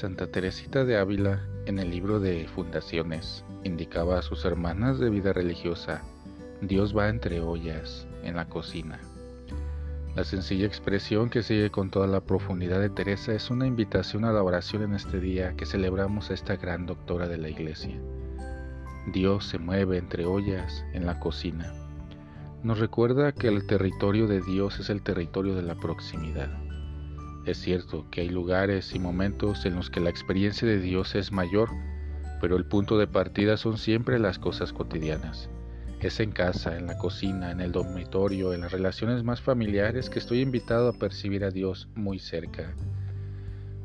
Santa Teresita de Ávila, en el libro de Fundaciones, indicaba a sus hermanas de vida religiosa, Dios va entre ollas, en la cocina. La sencilla expresión que sigue con toda la profundidad de Teresa es una invitación a la oración en este día que celebramos a esta gran doctora de la Iglesia. Dios se mueve entre ollas, en la cocina. Nos recuerda que el territorio de Dios es el territorio de la proximidad es cierto que hay lugares y momentos en los que la experiencia de Dios es mayor, pero el punto de partida son siempre las cosas cotidianas. Es en casa, en la cocina, en el dormitorio, en las relaciones más familiares que estoy invitado a percibir a Dios muy cerca.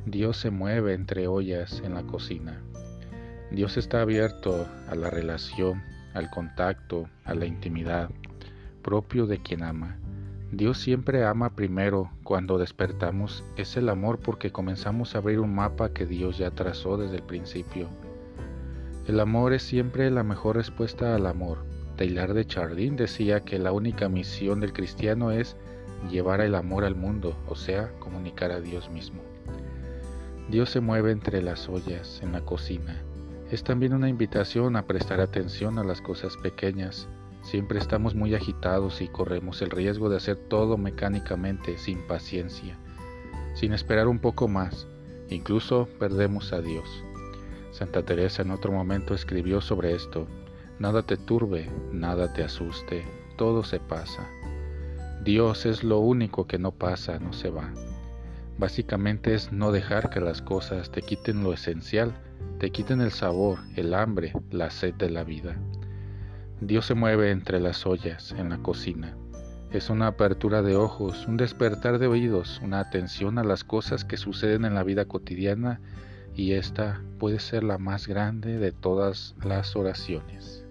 Dios se mueve entre ollas en la cocina. Dios está abierto a la relación, al contacto, a la intimidad, propio de quien ama. Dios siempre ama primero cuando despertamos. Es el amor porque comenzamos a abrir un mapa que Dios ya trazó desde el principio. El amor es siempre la mejor respuesta al amor. Taylor de Chardin decía que la única misión del cristiano es llevar el amor al mundo, o sea, comunicar a Dios mismo. Dios se mueve entre las ollas, en la cocina. Es también una invitación a prestar atención a las cosas pequeñas, Siempre estamos muy agitados y corremos el riesgo de hacer todo mecánicamente, sin paciencia, sin esperar un poco más. Incluso perdemos a Dios. Santa Teresa en otro momento escribió sobre esto. Nada te turbe, nada te asuste, todo se pasa. Dios es lo único que no pasa, no se va. Básicamente es no dejar que las cosas te quiten lo esencial, te quiten el sabor, el hambre, la sed de la vida. Dios se mueve entre las ollas en la cocina. Es una apertura de ojos, un despertar de oídos, una atención a las cosas que suceden en la vida cotidiana y esta puede ser la más grande de todas las oraciones.